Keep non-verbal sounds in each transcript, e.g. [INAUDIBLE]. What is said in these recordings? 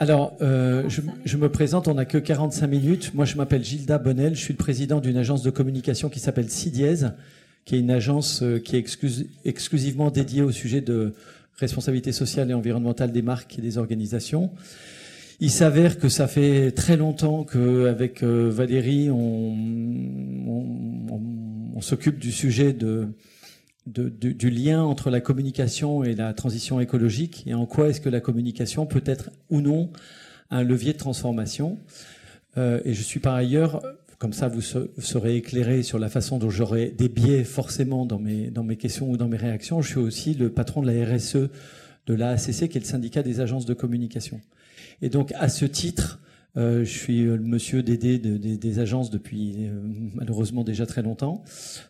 Alors, euh, je, me présente, on n'a que 45 minutes. Moi, je m'appelle Gilda Bonnel, je suis le président d'une agence de communication qui s'appelle CIDIES, qui est une agence euh, qui est exclusivement dédiée au sujet de responsabilité sociale et environnementale des marques et des organisations. Il s'avère que ça fait très longtemps qu'avec euh, Valérie, on s'occupe du sujet de, du, lien entre la communication et la transition écologique et en quoi est-ce que la communication peut être ou non un levier de transformation. Euh, et je suis par ailleurs, comme ça vous serez éclairé sur la façon dont j'aurai des biais forcément dans mes, dans mes questions ou dans mes réactions, je suis aussi le patron de la RSE de l'AACC, qui est le syndicat des agences de communication. Et donc à ce titre, euh, je suis le monsieur Dédé des agences depuis euh, malheureusement déjà très longtemps.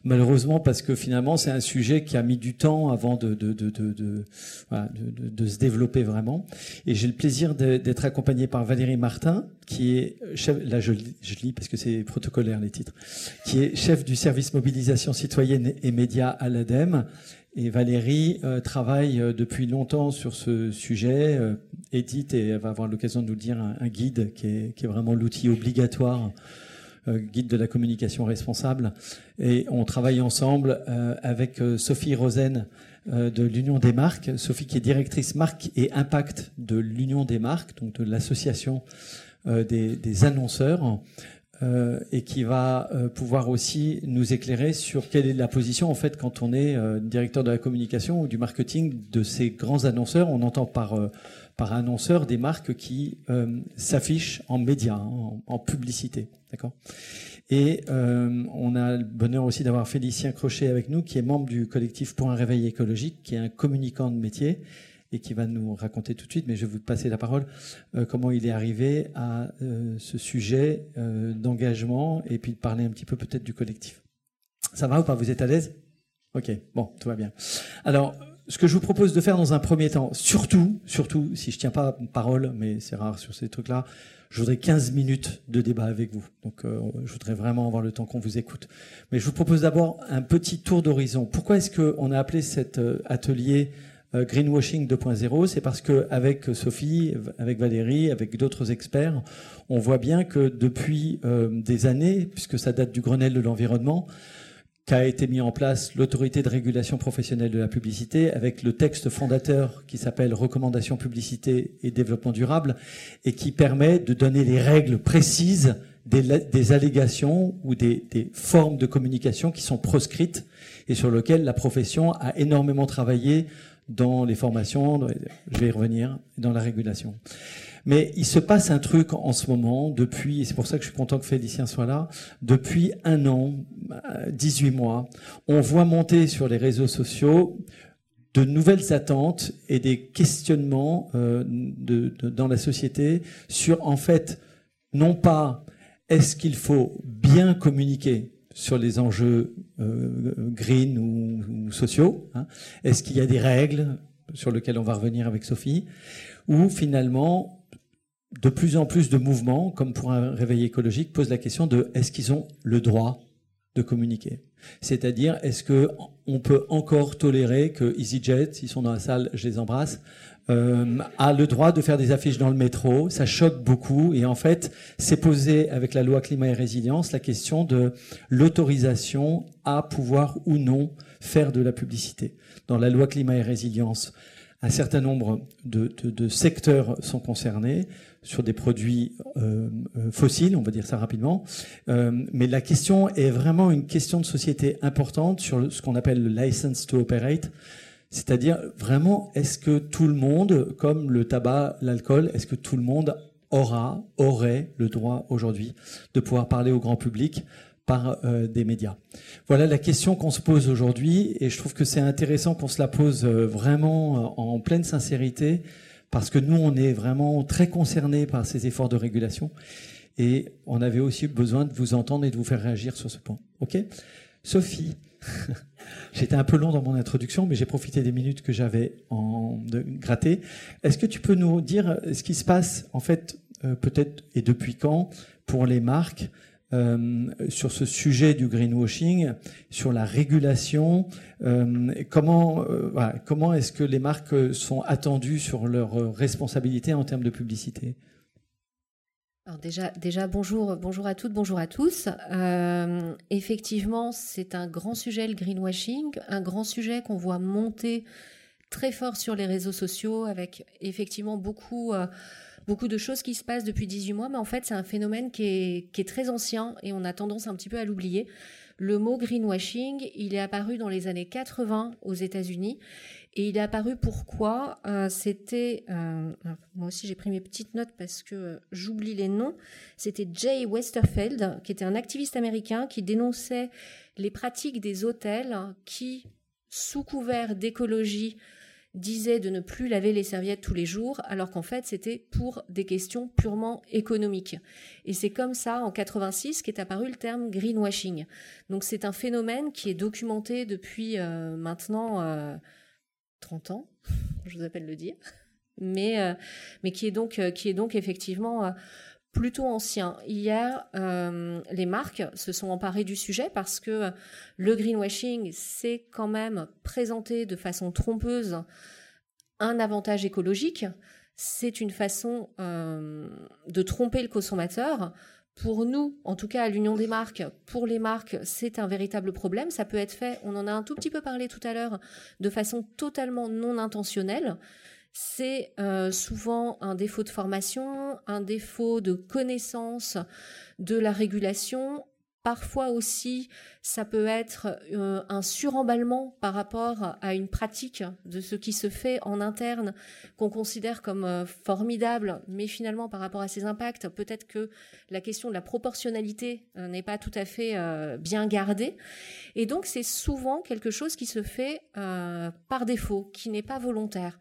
Malheureusement parce que finalement c'est un sujet qui a mis du temps avant de, de, de, de se développer vraiment. Et j'ai le plaisir d'être accompagné par Valérie Martin, qui est chef, là je lis parce que c'est protocolaire les titres, qui est chef du service mobilisation citoyenne et médias à l'ADEME et Valérie euh, travaille euh, depuis longtemps sur ce sujet, euh, édite et elle va avoir l'occasion de nous dire un, guide qui est, vraiment l'outil obligatoire, guide de la communication responsable. Et on travaille ensemble avec Sophie Rosen de l'Union des marques, Sophie qui est directrice marque et impact de l'Union des marques, donc de l'association des annonceurs. Euh, et qui va euh, pouvoir aussi nous éclairer sur quelle est la position en fait quand on est euh, directeur de la communication ou du marketing de ces grands annonceurs. On entend par par annonceurs des marques qui s'affichent en médias, hein, en, publicité, d'accord? Et on a le bonheur aussi d'avoir Félicien Crochet avec nous, qui est membre du collectif pour un réveil écologique, qui est un communicant de métier et qui va nous raconter tout de suite, mais je vais vous passer la parole, euh, comment il est arrivé à euh, ce sujet euh, d'engagement et puis de parler un petit peu peut-être du collectif. Ça va ou pas? Vous êtes à l'aise? Ok, bon, tout va bien. Alors, ce que je vous propose de faire dans un premier temps, surtout, surtout, si je tiens pas parole, mais c'est rare sur ces trucs-là, je voudrais 15 minutes de débat avec vous. Donc, je voudrais vraiment avoir le temps qu'on vous écoute. Mais je vous propose d'abord un petit tour d'horizon. Pourquoi est-ce qu'on a appelé cet atelier greenwashing 2.0, c'est parce que avec Sophie, avec Valérie, avec d'autres experts, on voit bien que depuis euh, des années, puisque ça date du Grenelle de l'environnement, qu'a été mis en place l'autorité de régulation professionnelle de la publicité avec le texte fondateur qui s'appelle Recommandations publicité et développement durable et qui permet de donner les règles précises des, des allégations ou des, des, formes de communication qui sont proscrites et sur lesquelles la profession a énormément travaillé dans les formations, je vais y revenir, dans la régulation. Mais il se passe un truc en ce moment, depuis, et c'est pour ça que je suis content que Félicien soit là, depuis un an, 18 mois, on voit monter sur les réseaux sociaux de nouvelles attentes et des questionnements euh, dans la société sur, en fait, non pas est-ce qu'il faut bien communiquer sur les enjeux euh, green ou, sociaux hein. Est-ce qu'il y a des règles sur lesquelles on va revenir avec Sophie? Ou finalement, de plus en plus de mouvements, comme pour un réveil écologique, posent la question de est-ce qu'ils ont le droit de communiquer? C'est-à-dire, est-ce que on peut encore tolérer que EasyJet, s'ils sont dans la salle, je les embrasse, euh, a le droit de faire des affiches dans le métro. Ça choque beaucoup. Et en fait, c'est posé avec la loi climat et résilience la question de l'autorisation à pouvoir ou non faire de la publicité. Dans la loi climat et résilience, un certain nombre de, de, de secteurs sont concernés sur des produits euh, euh fossiles, on va dire ça rapidement. Euh, mais la question est vraiment une question de société importante sur ce qu'on appelle le license to operate. C'est-à-dire, vraiment, est-ce que tout le monde, comme le tabac, l'alcool, est-ce que tout le monde aura, aurait le droit aujourd'hui de pouvoir parler au grand public par euh, des médias? Voilà la question qu'on se pose aujourd'hui et je trouve que c'est intéressant qu'on se la pose euh, vraiment euh, en pleine sincérité parce que nous, on est vraiment très concernés par ces efforts de régulation et on avait aussi besoin de vous entendre et de vous faire réagir sur ce point. OK? Sophie [LAUGHS] J'étais un peu long dans mon introduction, mais j'ai profité des minutes que j'avais en de gratter. Est-ce que tu peux nous dire ce qui se passe, en fait, euh, peut-être et depuis quand, pour les marques euh, sur ce sujet du greenwashing, sur la régulation. Euh, comment euh, comment est-ce que les marques sont attendues sur leurs responsabilités en termes de publicité? Alors déjà, déjà bonjour, à toutes, bonjour à tous. Euh, effectivement, c'est un grand sujet le greenwashing, un grand sujet qu'on voit monter très fort sur les réseaux sociaux avec effectivement beaucoup euh, de choses qui se passent depuis 18 mois, mais en fait c'est un phénomène qui est, qui est très ancien et on a tendance un petit peu à l'oublier. Le mot greenwashing, il est apparu dans les années 80 aux États-Unis et il est apparu pourquoi? Euh, C'était, euh, moi aussi j'ai pris mes petites notes parce que euh, j'oublie les noms. C'était Jay Westerfeld, qui était un activiste américain qui dénonçait les pratiques des hôtels qui, sous couvert d'écologie, disaient de ne plus laver les serviettes tous les jours, alors qu'en fait c'était pour des questions purement économiques. Et c'est comme ça, en 86, qu'est apparu le terme greenwashing. Donc c'est un phénomène qui est documenté depuis maintenant 30 ans, je vous appelle le dire, mais, euh, mais qui, est donc, euh, qui est donc effectivement euh, plutôt ancien. Hier, les marques se sont emparées du sujet parce que le greenwashing, c'est quand même présenté de façon trompeuse un avantage écologique. C'est une façon de tromper le consommateur pour nous, en tout cas à l'Union des marques, pour les marques, c'est un véritable problème. Ça peut être fait, on en a un tout petit peu parlé tout à l'heure, de façon totalement non intentionnelle. C'est euh, souvent un défaut de formation, un défaut de connaissance de la régulation, Parfois aussi, ça peut être euh, un suremballement par rapport à une pratique de ce qui se fait en interne qu'on considère comme euh, formidable, mais finalement par rapport à ses impacts, peut-être que la question de la proportionnalité euh, n'est pas tout à fait bien gardée. Et donc c'est souvent quelque chose qui se fait par défaut, qui n'est pas volontaire.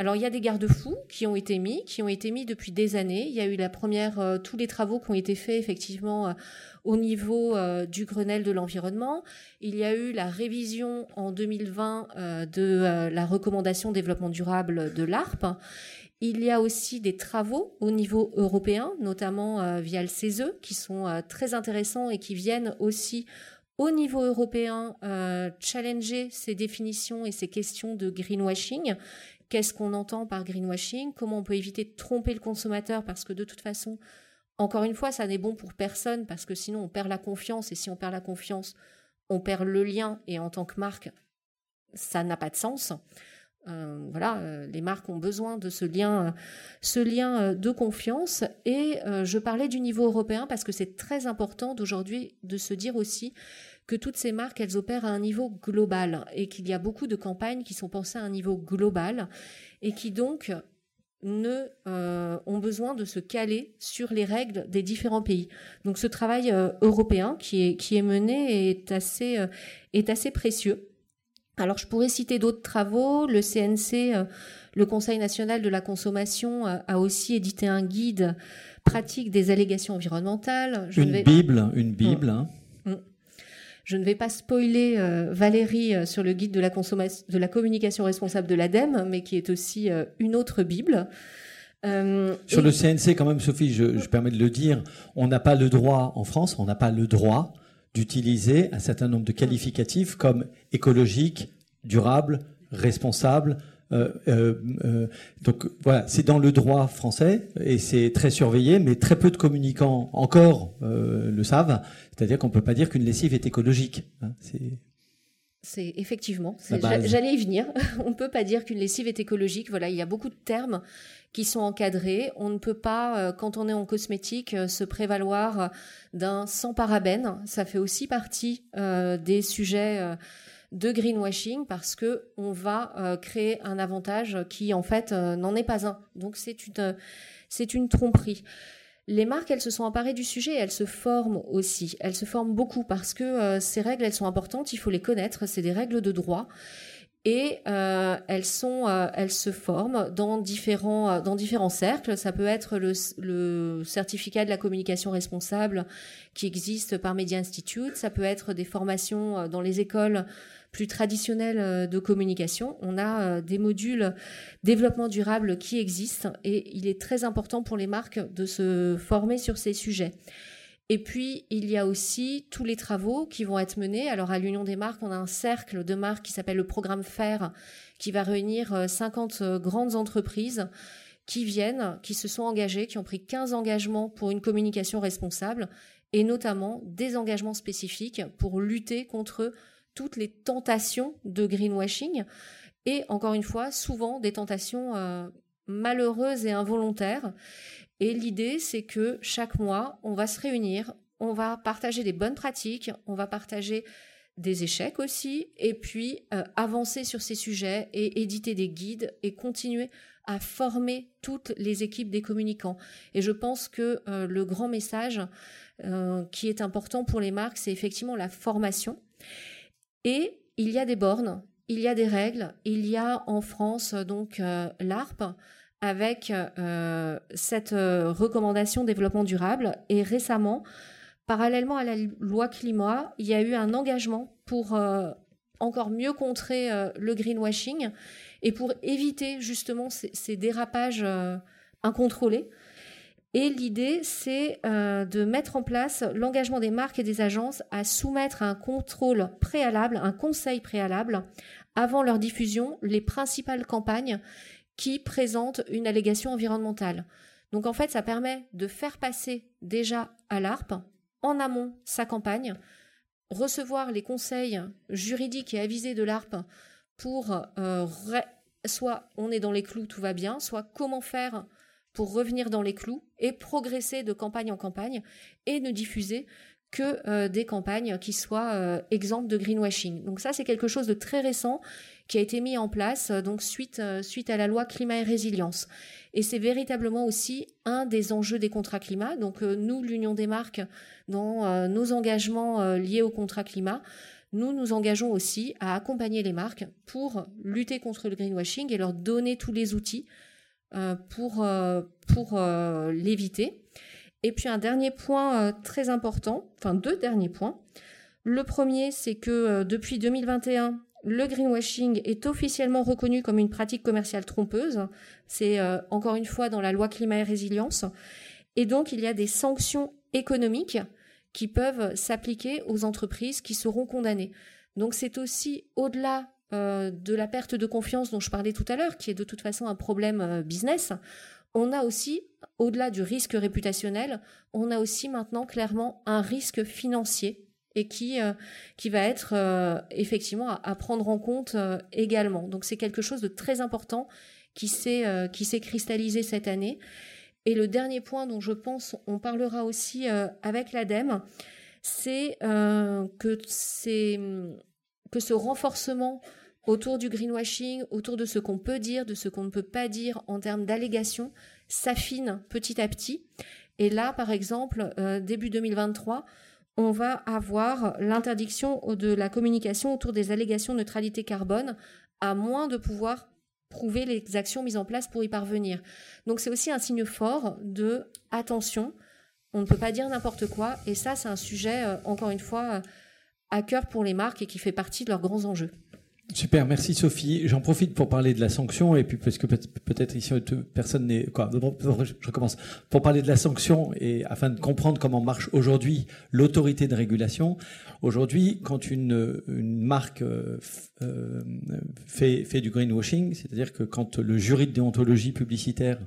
Alors il y a des garde-fous qui ont été mis, qui ont été mis depuis des années. Il y a eu la première, tous les travaux qui ont été faits effectivement au niveau euh, du Grenelle de l'environnement. Il y a eu la révision en 2020 euh, de euh, la recommandation développement durable de l'ARP. Il y a aussi des travaux au niveau européen, notamment via le CESE, qui sont très intéressants et qui viennent aussi au niveau européen challenger ces définitions et ces questions de greenwashing. Qu'est-ce qu'on entend par greenwashing Comment on peut éviter de tromper le consommateur Parce que de toute façon, encore une fois, ça n'est bon pour personne parce que sinon on perd la confiance et si on perd la confiance, on perd le lien et en tant que marque, ça n'a pas de sens. Euh, voilà, euh, les marques ont besoin de ce lien, euh, ce lien de confiance. Et je parlais du niveau européen parce que c'est très important d'aujourd'hui de se dire aussi que toutes ces marques, elles opèrent à un niveau global et qu'il y a beaucoup de campagnes qui sont pensées à un niveau global et qui donc ne, ont besoin de se caler sur les règles des différents pays. Donc ce travail européen qui est, qui est mené est assez, est assez précieux. Alors je pourrais citer d'autres travaux. Le CNC, le Conseil national de la consommation, a aussi édité un guide pratique des allégations environnementales. une, bible, une bible, hein. Je ne vais pas spoiler euh, Valérie euh, sur le guide de la, de la communication responsable de l'ADEME, mais qui est aussi euh, une autre Bible. sur le CNC, quand même, Sophie, je, je permets de le dire, on n'a pas le droit, en France, on n'a pas le droit d'utiliser un certain nombre de qualificatifs comme écologique, durable, responsable, euh, euh, euh, donc voilà, c'est dans le droit français et c'est très surveillé, mais très peu de communicants encore le savent. C'est-à-dire qu'on peut pas dire qu'une lessive est écologique. Hein, c'est effectivement, j'allais y venir. [LAUGHS] On ne peut pas dire qu'une lessive est écologique. Voilà, il y a beaucoup de termes qui sont encadrés. On ne peut pas, quand on est en cosmétique, se prévaloir d'un sans parabène. Ça fait aussi partie des sujets de greenwashing parce que on va euh, créer un avantage qui en fait euh, n'en est pas un. Donc c'est une c'est une tromperie. Les marques, elles se sont emparées du sujet et elles se forment aussi. Elles se forment beaucoup parce que euh, ces règles, elles sont importantes, il faut les connaître, c'est des règles de droit et euh, elles sont elles se forment dans différents dans différents cercles ça peut être le, le, certificat de la communication responsable qui existe par Media Institute ça peut être des formations dans les écoles plus traditionnelle euh, de communication. On a euh, des modules développement durable qui existent et il est très important pour les marques de se former sur ces sujets. Et puis, il y a aussi tous les travaux qui vont être menés. Alors, à l'Union des marques, on a un cercle de marques qui s'appelle le programme FAIR, qui va réunir 50 euh, euh, grandes entreprises qui viennent, qui se sont engagées, qui ont pris 15 engagements pour une communication responsable, et notamment des engagements spécifiques pour lutter contre toutes les tentations de greenwashing, et encore une fois, souvent des tentations euh, malheureuses et involontaires. Et l'idée, c'est que chaque mois, on va se réunir, on va partager des bonnes pratiques, on va partager des échecs aussi, et puis euh, avancer sur ces sujets et éditer des guides et continuer à former toutes les équipes des communicants. Et je pense que euh, le grand message euh, qui est important pour les marques, c'est effectivement la formation. Et il y a des bornes, il y a des règles, il y a en France donc l'ARP avec euh, cette euh, recommandation développement durable. Et récemment, parallèlement à la loi climat, il y a eu un engagement pour euh, encore mieux contrer le greenwashing et pour éviter justement ces, dérapages incontrôlés. Et l'idée, c'est de mettre en place l'engagement des marques et des agences à soumettre un contrôle préalable, un conseil préalable, avant leur diffusion, les principales campagnes qui présente une allégation environnementale. Donc en fait, ça permet de faire passer déjà à l'ARP, en amont, sa campagne, recevoir les conseils juridiques et avisés de l'ARP pour euh, soit on est dans les clous, tout va bien, soit comment faire pour revenir dans les clous et progresser de campagne en campagne et ne diffuser que euh, des campagnes qui soient euh, exemptes de greenwashing. Donc ça, c'est quelque chose de très récent qui a été mis en place euh, donc suite, suite à la loi climat et résilience. Et c'est véritablement aussi un des enjeux des contrats climat. Donc nous, l'Union des marques, dans nos engagements liés au contrat climat, nous nous engageons aussi à accompagner les marques pour lutter contre le greenwashing et leur donner tous les outils pour, pour l'éviter. Et puis un dernier point euh, très important, enfin deux derniers points. Le premier, c'est que euh, depuis 2021, le greenwashing est officiellement reconnu comme une pratique commerciale trompeuse. C'est euh, encore une fois dans la loi climat et résilience. Et donc, il y a des sanctions économiques qui peuvent s'appliquer aux entreprises qui seront condamnées. Donc, c'est aussi au-delà de la perte de confiance dont je parlais tout à l'heure, qui est de toute façon un problème business on a aussi, au-delà du risque réputationnel, on a aussi maintenant clairement un risque financier et qui, euh, qui va être euh, effectivement à, prendre en compte euh, également. Donc c'est quelque chose de très important qui s'est qui s'est cristallisé cette année. Et le dernier point dont je pense on parlera aussi avec l'ADEME, c'est que c'est que ce renforcement autour du greenwashing, autour de ce qu'on peut dire, de ce qu'on ne peut pas dire en termes d'allégations, s'affine petit à petit. Et là, par exemple, euh, début 2023, on va avoir l'interdiction de la communication autour des allégations de neutralité carbone, à moins de pouvoir prouver les actions mises en place pour y parvenir. Donc c'est aussi un signe fort de attention, on ne peut pas dire n'importe quoi, et ça c'est un sujet, euh, encore une fois, euh, à cœur pour les marques et qui fait partie de leurs grands enjeux. Super, merci Sophie. J'en profite pour parler de la sanction et puis parce que peut-être ici personne n'est quoi. Je recommence pour parler de la sanction et afin de comprendre comment marche aujourd'hui l'autorité de régulation. Aujourd'hui, quand une, une marque euh, euh, fait, fait du greenwashing, c'est-à-dire que quand le jury de déontologie publicitaire,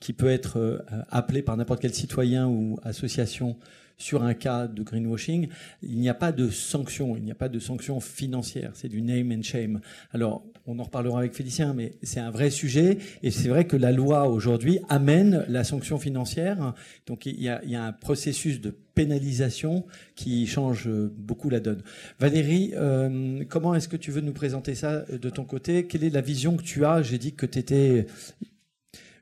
qui peut être euh, appelé par n'importe quel citoyen ou association sur un cas de greenwashing, il n'y a pas de sanction, il n'y a pas de sanction financière, c'est du name and shame. Alors, on en reparlera avec Félicien, mais c'est un vrai sujet, et c'est vrai que la loi aujourd'hui amène la sanction financière, donc il y a, un processus de pénalisation qui change beaucoup la donne. Valérie, euh, comment est-ce que tu veux nous présenter ça de ton côté? Quelle est la vision que tu as? J'ai dit que tu étais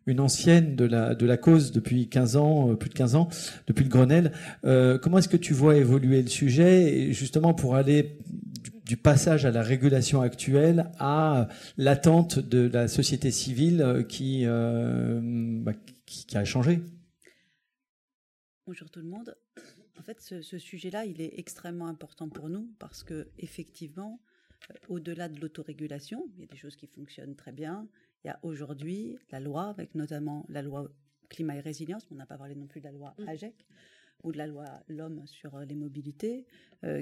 une ancienne de la, cause depuis 15 ans, euh, plus de 15 ans, depuis le Grenelle. Euh, comment est-ce que tu vois évoluer le sujet, justement pour aller du, passage à la régulation actuelle à l'attente de la société civile euh, qui, bah, qui, a changé? Bonjour tout le monde. En fait, ce, ce sujet-là, il est extrêmement important pour nous parce que effectivement, au-delà de l'autorégulation, il y a des choses qui fonctionnent très bien, il y a aujourd'hui la loi, avec notamment la loi climat et résilience, on n'a pas parlé non plus de la loi mm. AGEC, ou de la loi L'homme sur les mobilités,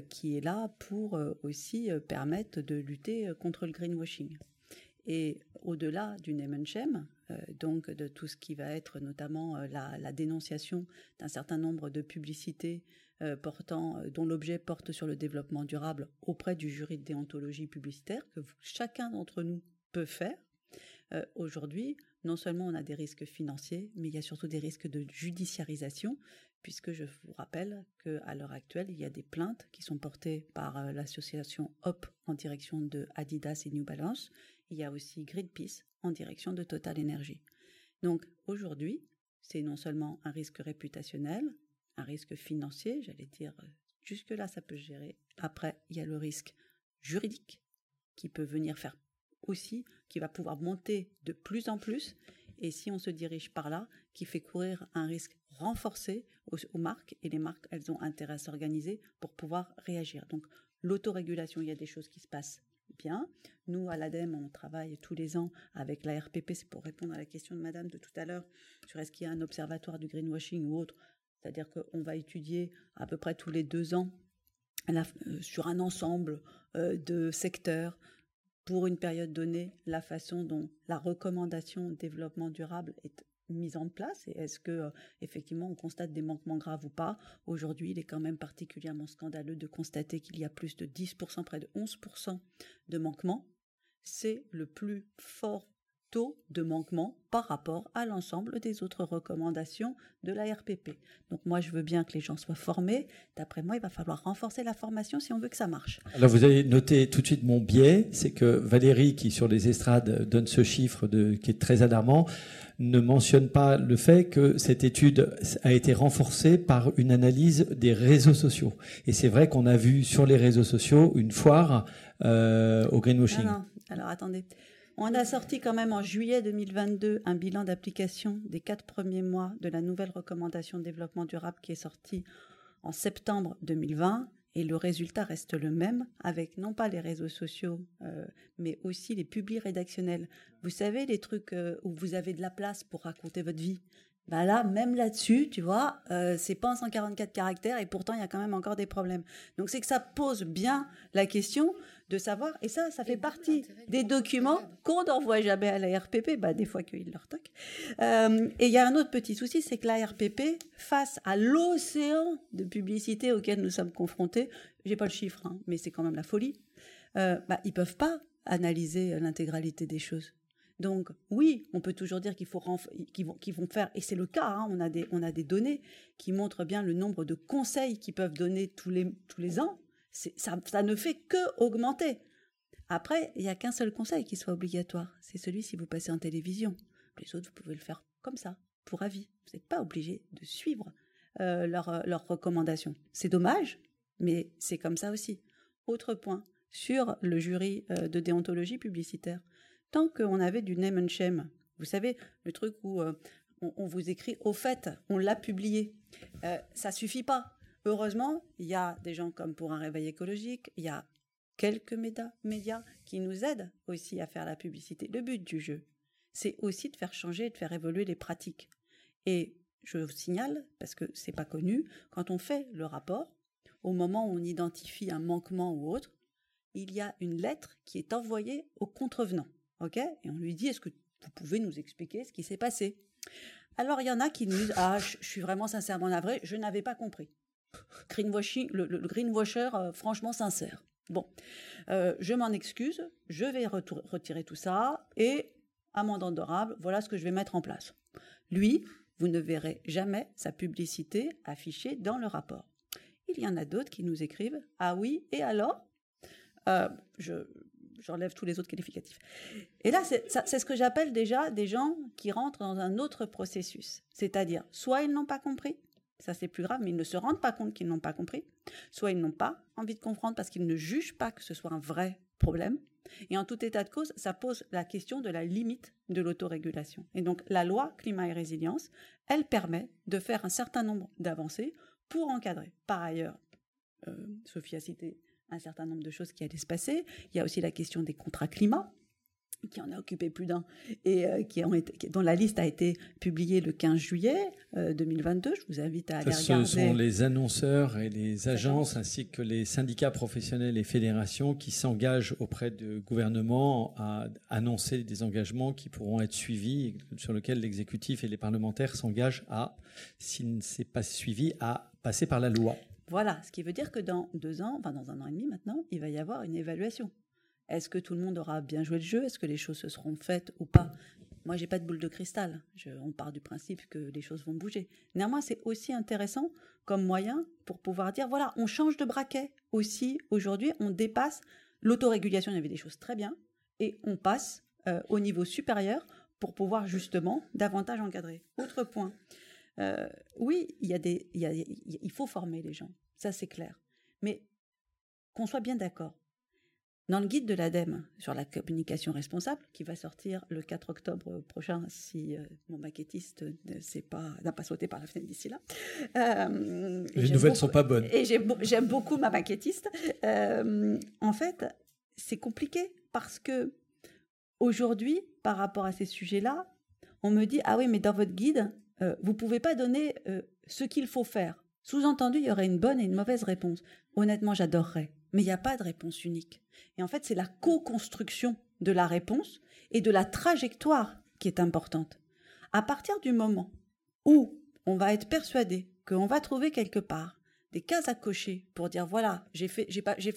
qui est là pour aussi permettre de lutter contre le greenwashing. Et au-delà du name and shame, donc de tout ce qui va être notamment la, la dénonciation d'un certain nombre de publicités euh, portant, euh, dont l'objet porte sur le développement durable auprès du jury de déontologie publicitaire que chacun d'entre nous peut faire. Euh, aujourd'hui, non seulement on a des risques financiers, mais il y a surtout des risques de judiciarisation, puisque je vous rappelle qu'à l'heure actuelle, il y a des plaintes qui sont portées par l'association HOP en direction de Adidas et New Balance. Il y a aussi Greenpeace en direction de Total Energy. Donc aujourd'hui, c'est non seulement un risque réputationnel, un risque financier, j'allais dire, euh, jusque-là, ça peut se gérer. Après, il y a le risque juridique qui peut venir faire aussi, qui va pouvoir monter de plus en plus. Et si on se dirige par là, qui fait courir un risque renforcé aux, marques, et les marques, elles ont intérêt à s'organiser pour pouvoir réagir. Donc, l'autorégulation, il y a des choses qui se passent bien. Nous, à l'ADEME, on travaille tous les ans avec la RPP, c'est pour répondre à la question de madame de tout à l'heure, sur est-ce qu'il y a un observatoire du greenwashing ou autre. C'est-à-dire qu'on va étudier à peu près tous les deux ans euh, sur un ensemble euh, de secteurs pour une période donnée la façon dont la recommandation développement durable est mise en place et est-ce que euh, effectivement on constate des manquements graves ou pas? Aujourd'hui, il est quand même particulièrement scandaleux de constater qu'il y a plus de 10%, près de 11% de manquements. C'est le plus fort taux de manquement par rapport à l'ensemble des autres recommandations de la RPP. Donc moi, je veux bien que les gens soient formés. D'après moi, il va falloir renforcer la formation si on veut que ça marche. Alors vous avez noté tout de suite mon biais, c'est que Valérie, qui sur les estrades donne ce chiffre de, qui est très alarmant, ne mentionne pas le fait que cette étude a été renforcée par une analyse des réseaux sociaux. Et c'est vrai qu'on a vu sur les réseaux sociaux une foire euh, au greenwashing. Non, non. Alors attendez. On a sorti quand même en juillet 2022 un bilan d'application des quatre premiers mois de la nouvelle recommandation de développement durable qui est sortie en septembre 2020 et le résultat reste le même avec non pas les réseaux sociaux euh, mais aussi les publics rédactionnels. Vous savez les trucs euh, où vous avez de la place pour raconter votre vie. Bah là, même là-dessus, tu vois, euh, c'est pas en 144 caractères et pourtant il y a quand même encore des problèmes. Donc c'est que ça pose bien la question de savoir, et ça, ça fait partie des documents qu'on n'envoie jamais à la RPP, bah, des fois qu'ils leur toquent. Euh, et il y a un autre petit souci, c'est que la RPP, face à l'océan de publicité auquel nous sommes confrontés, j'ai pas le chiffre, hein, mais c'est quand même la folie, euh, bah, ils peuvent pas analyser l'intégralité des choses. Donc oui, on peut toujours dire qu'il faut qu'ils vont, vont, faire, et c'est le cas. Hein, on a des on a des données qui montrent bien le nombre de conseils qu'ils peuvent donner tous les tous les ans ça, ne fait que augmenter. Après, il n'y a qu'un seul conseil qui soit obligatoire, c'est celui si vous passez en télévision. Les autres, vous pouvez le faire comme ça, pour avis. Vous n'êtes pas obligé de suivre euh, euh, leurs recommandations. C'est dommage, mais c'est comme ça aussi. Autre point, sur le jury euh, de déontologie publicitaire. Tant qu'on avait du name and shame, vous savez, le truc où on, vous écrit au fait, on l'a publié, ça suffit pas. Heureusement, il y a des gens comme pour un réveil écologique, il y a quelques médias, qui nous aident aussi à faire la publicité. Le but du jeu, c'est aussi de faire changer et de faire évoluer les pratiques. Et je vous signale, parce que c'est pas connu, quand on fait le rapport, au moment où on identifie un manquement ou autre, il y a une lettre qui est envoyée au contrevenant. OK? Et on lui dit est-ce que vous pouvez nous expliquer ce qui s'est passé? Alors il y en a qui nous disent ah, je suis vraiment sincèrement navré, je n'avais pas compris. Greenwashing, le, greenwasher euh, franchement sincère. Bon, euh, je m'en excuse, je vais retirer tout ça et, amende endorable, voilà ce que je vais mettre en place. Lui, vous ne verrez jamais sa publicité affichée dans le rapport. Il y en a d'autres qui nous écrivent Ah oui, et alors? Euh, J'enlève tous les autres qualificatifs. Et là, c'est ce que j'appelle déjà des gens qui rentrent dans un autre processus. C'est-à-dire, soit ils n'ont pas compris, ça c'est plus grave, mais ils ne se rendent pas compte qu'ils n'ont pas compris, soit ils n'ont pas envie de comprendre parce qu'ils ne jugent pas que ce soit un vrai problème. Et en tout état de cause, ça pose la question de la limite de l'autorégulation. Et donc la loi climat et résilience, elle permet de faire un certain nombre d'avancées pour encadrer. Par ailleurs, euh, Sophie a cité un certain nombre de choses qui allaient se passer. Il y a aussi la question des contrats climat qui en a occupé plus d'un, et euh, qui ont été, dont la liste a été publiée le 15 juillet 2022. Euh, Je vous invite à aller regarder. Ce sont les annonceurs et les agences, ainsi que les syndicats professionnels et fédérations qui s'engagent auprès du gouvernement à annoncer des engagements qui pourront être suivis, sur lesquels l'exécutif et les parlementaires s'engagent à, s'il ne s'est pas suivi, à passer par la loi. Voilà, ce qui veut dire que dans deux ans, enfin dans un an et demi maintenant, il va y avoir une évaluation. Est-ce que tout le monde aura bien joué le jeu? Est-ce que les choses se seront faites ou pas? Moi, j'ai pas de boule de cristal. on part du principe que les choses vont bouger. Néanmoins, c'est aussi intéressant comme moyen pour pouvoir dire voilà, on change de braquet aussi. Aujourd'hui, on dépasse l'autorégulation. Il y avait des choses très bien et on passe euh, au niveau supérieur pour pouvoir justement davantage encadrer. Autre point. Euh, oui, il, y a des, il faut former les gens, ça c'est clair. Mais qu'on soit bien d'accord, dans le guide de l'ADEME sur la communication responsable, qui va sortir le 4 octobre prochain, si euh, mon maquettiste n'a pas, sauté par la fenêtre d'ici là. Euh, Les nouvelles ne sont pas bonnes. Et j'aime beaucoup ma maquettiste. Euh, en fait, c'est compliqué parce que aujourd'hui, par rapport à ces sujets-là, on me dit ah oui, mais dans votre guide, vous pouvez pas donner ce qu'il faut faire. Sous-entendu, il y aurait une bonne et une mauvaise réponse. Honnêtement, j'adorerais mais il n'y a pas de réponse unique. Et en fait, c'est la co-construction de la réponse et de la trajectoire qui est importante. À partir du moment où on va être persuadé qu'on va trouver quelque part des cases à cocher pour dire voilà, j'ai fait,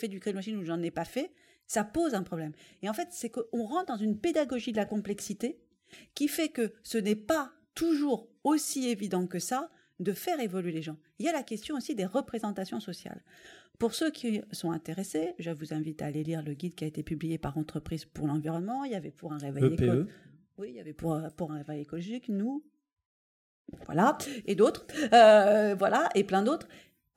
du machine ou j'en ai pas fait, ça pose un problème. Et en fait, c'est qu'on rentre dans une pédagogie de la complexité qui fait que ce n'est pas toujours aussi évident que ça de faire évoluer les gens. Il y a la question aussi des représentations sociales. Pour ceux qui sont intéressés, je vous invite à aller lire le guide qui a été publié par Entreprise pour l'environnement. Il y avait pour un réveil e écologique. Oui, il y avait pour, pour un réveil écologique, nous, voilà, et d'autres, euh, voilà, et plein d'autres,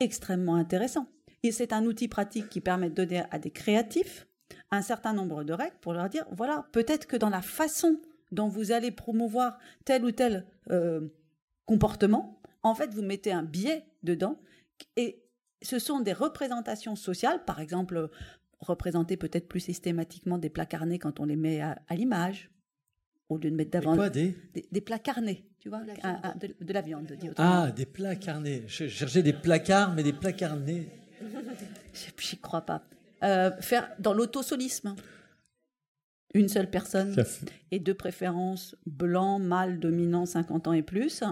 extrêmement intéressants. Et c'est un outil pratique qui permet de donner à des créatifs un certain nombre de règles pour leur dire, voilà, peut-être que dans la façon dont vous allez promouvoir tel ou tel euh, comportement, en fait, vous mettez un biais dedans et ce sont des représentations sociales, par exemple, représenter peut-être plus systématiquement des plats carnés quand on les met à, l'image, au lieu de mettre davantage des... des, plats carnés, tu vois, de, la viande. ah, des plats carnés. Je cherchais des placards, mais des plats carnés. [LAUGHS] J'y crois pas. Euh, faire dans l'autosolisme une seule personne et de préférence blanc, mâle, dominant, 50 ans et plus,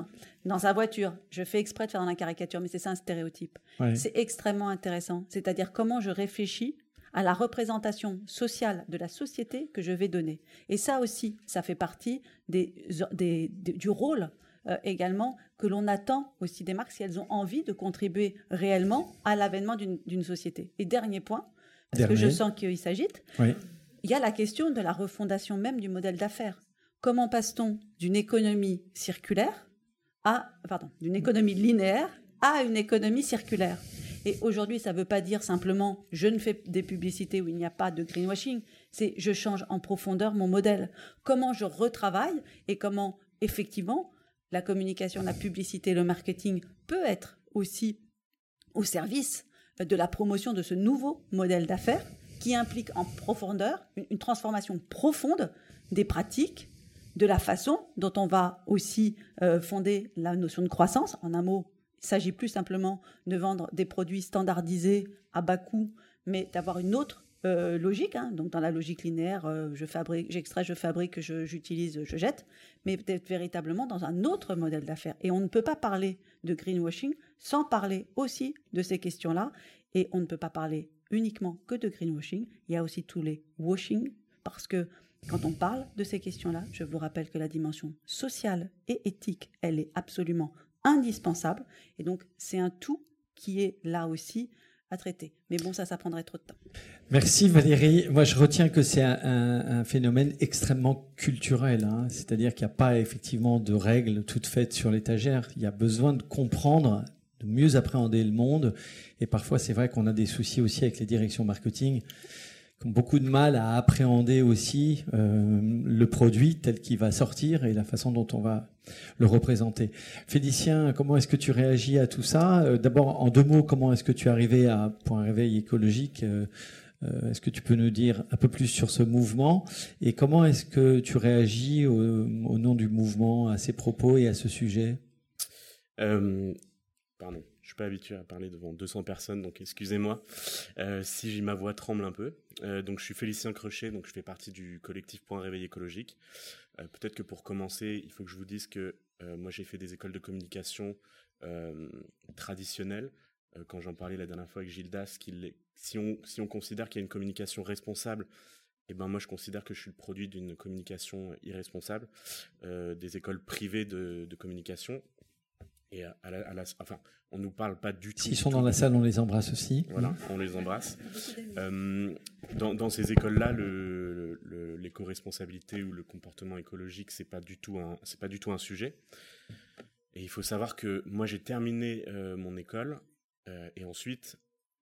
dans sa voiture. Je fais exprès de faire dans la caricature, mais c'est ça un stéréotype. C'est extrêmement intéressant. C'est-à-dire comment je réfléchis à la représentation sociale de la société que je vais donner. Et ça aussi, ça fait partie des, du rôle euh, également que l'on attend aussi des marques si elles ont envie de contribuer réellement à l'avènement d'une société. Et dernier point, parce que je sens qu'il s'agite, oui il y a la question de la refondation même du modèle d'affaires. Comment passe-t-on d'une économie circulaire à, pardon, d'une économie linéaire à une économie circulaire? Et aujourd'hui, ça ne veut pas dire simplement je ne fais des publicités où il n'y a pas de greenwashing, c'est je change en profondeur mon modèle. Comment je retravaille et comment effectivement la communication, la publicité, le marketing peut être aussi au service de la promotion de ce nouveau modèle d'affaires qui implique en profondeur une, transformation profonde des pratiques, de la façon dont on va aussi euh, fonder la notion de croissance. En un mot, il s'agit plus simplement de vendre des produits standardisés à bas coût, mais d'avoir une autre euh, logique. Hein. Donc dans la logique linéaire, euh, je fabrique, j'extrais, je fabrique, j'utilise, je jette, mais peut-être véritablement dans un autre modèle d'affaires. Et on ne peut pas parler de greenwashing sans parler aussi de ces questions-là. Et on ne peut pas parler uniquement que de greenwashing, il y a aussi tous les washing, parce que quand on parle de ces questions-là, je vous rappelle que la dimension sociale et éthique, elle est absolument indispensable, et donc c'est un tout qui est là aussi à traiter. Mais bon, ça, ça prendrait trop de temps. Merci Valérie. Moi, je retiens que c'est un, phénomène extrêmement culturel, hein. c'est-à-dire qu'il n'y a pas effectivement de règles toutes faites sur l'étagère. Il y a besoin de comprendre mieux appréhender le monde. Et parfois, c'est vrai qu'on a des soucis aussi avec les directions marketing qui ont beaucoup de mal à appréhender aussi euh, le produit tel qu'il va sortir et la façon dont on va le représenter. Félicien, comment est-ce que tu réagis à tout ça? Euh, D'abord, en deux mots, comment est-ce que tu es arrivé à, pour un réveil écologique, euh, est-ce que tu peux nous dire un peu plus sur ce mouvement? Et comment est-ce que tu réagis au, nom du mouvement à ces propos et à ce sujet? Pardon, je suis pas habitué à parler devant 200 personnes, donc excusez-moi euh, si ma voix tremble un peu. donc je suis Félicien Crochet, donc je fais partie du collectif Point Réveil écologique. Peut-être que pour commencer, il faut que je vous dise que moi j'ai fait des écoles de communication traditionnelles euh, quand j'en parlais la dernière fois avec Gildas, si on, si on considère qu'il y a une communication responsable, eh ben moi je considère que je suis le produit d'une communication irresponsable, euh, des écoles privées de, communication. Et à, la, enfin, on nous parle pas du tout. S'ils sont dans la salle, on les embrasse aussi. Voilà, on les embrasse. [LAUGHS] Euh, dans, ces écoles-là, l'éco-responsabilité ou le comportement écologique, c'est pas du tout un, c'est pas du tout un sujet. Et il faut savoir que moi j'ai terminé mon école euh, et ensuite,